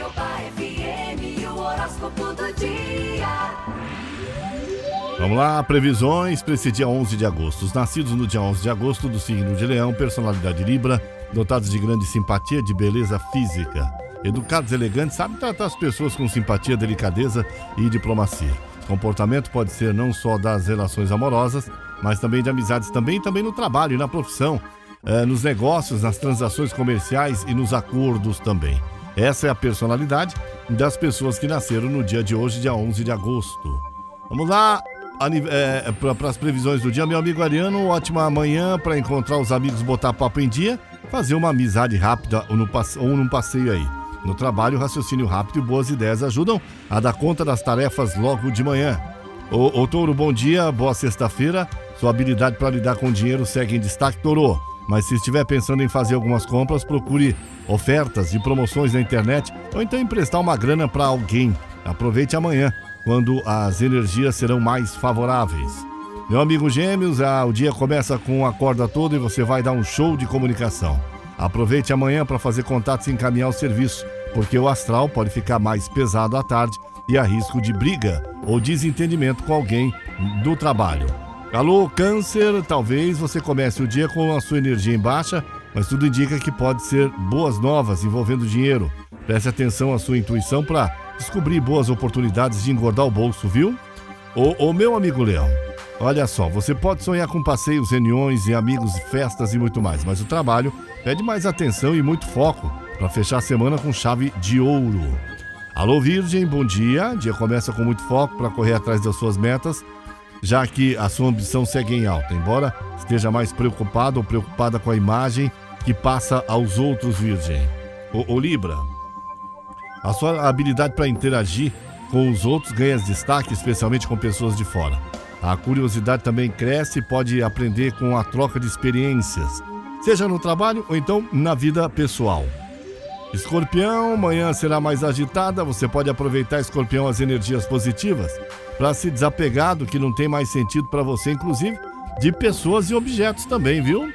Caiobá FM, o horóscopo do dia. Vamos lá, previsões para esse dia 11 de agosto. Os nascidos no dia 11 de agosto do signo de Leão, personalidade Libra, dotados de grande simpatia, de beleza física. Educados, elegantes, sabem tratar as pessoas com simpatia, delicadeza e diplomacia. Comportamento pode ser não só das relações amorosas, mas também de amizades, também também no trabalho e na profissão, eh, nos negócios, nas transações comerciais e nos acordos também. Essa é a personalidade das pessoas que nasceram no dia de hoje, dia 11 de agosto. Vamos lá, é, para as previsões do dia, meu amigo Ariano, ótima manhã para encontrar os amigos, botar papo em dia, fazer uma amizade rápida ou, no, ou num passeio aí. No trabalho, raciocínio rápido e boas ideias ajudam a dar conta das tarefas logo de manhã. Ô, ô Touro, bom dia, boa sexta-feira. Sua habilidade para lidar com dinheiro segue em destaque, Touro. Mas se estiver pensando em fazer algumas compras, procure ofertas e promoções na internet ou então emprestar uma grana para alguém. Aproveite amanhã, quando as energias serão mais favoráveis. Meu amigo Gêmeos, ah, o dia começa com a corda toda e você vai dar um show de comunicação. Aproveite amanhã para fazer contatos e encaminhar o serviço, porque o astral pode ficar mais pesado à tarde e há risco de briga ou desentendimento com alguém do trabalho. Alô, Câncer, talvez você comece o dia com a sua energia em baixa, mas tudo indica que pode ser boas novas envolvendo dinheiro. Preste atenção à sua intuição para descobrir boas oportunidades de engordar o bolso, viu? Ô, ô meu amigo Leão, Olha só, você pode sonhar com passeios, reuniões e amigos, festas e muito mais, mas o trabalho pede mais atenção e muito foco para fechar a semana com chave de ouro. Alô Virgem, bom dia. Dia começa com muito foco para correr atrás das suas metas, já que a sua ambição segue em alta, embora esteja mais preocupado ou preocupada com a imagem que passa aos outros, Virgem. O, o Libra, a sua habilidade para interagir com os outros ganha destaque, especialmente com pessoas de fora. A curiosidade também cresce e pode aprender com a troca de experiências, seja no trabalho ou então na vida pessoal. Escorpião, manhã será mais agitada, você pode aproveitar, Escorpião, as energias positivas para se desapegar do que não tem mais sentido para você, inclusive de pessoas e objetos também, viu?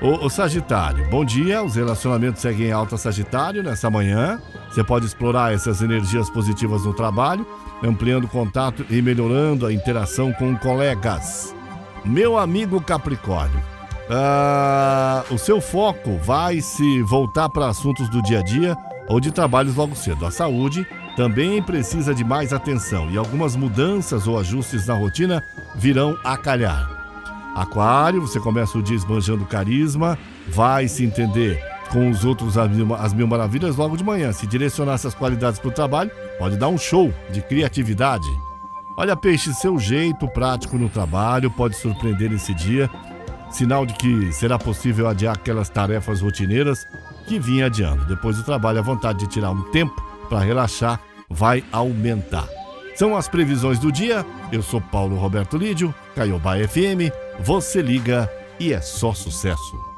O, o, Sagitário, bom dia. Os relacionamentos seguem em alta Sagitário nessa manhã. Você pode explorar essas energias positivas no trabalho ampliando o contato e melhorando a interação com colegas. Meu amigo Capricórnio, uh, o seu foco vai se voltar para assuntos do dia a dia ou de trabalhos logo cedo. A saúde também precisa de mais atenção e algumas mudanças ou ajustes na rotina virão a calhar. Aquário, você começa o dia esbanjando carisma, vai se entender com os outros as mil, as mil maravilhas logo de manhã. Se direcionar essas qualidades para o trabalho, pode dar um show de criatividade. Olha, peixe, seu jeito prático no trabalho pode surpreender esse dia, sinal de que será possível adiar aquelas tarefas rotineiras que vinha adiando. Depois do trabalho, a vontade de tirar um tempo para relaxar vai aumentar. São as previsões do dia. Eu sou Paulo Roberto Lídio, Caiobá FM. Você liga e é só sucesso.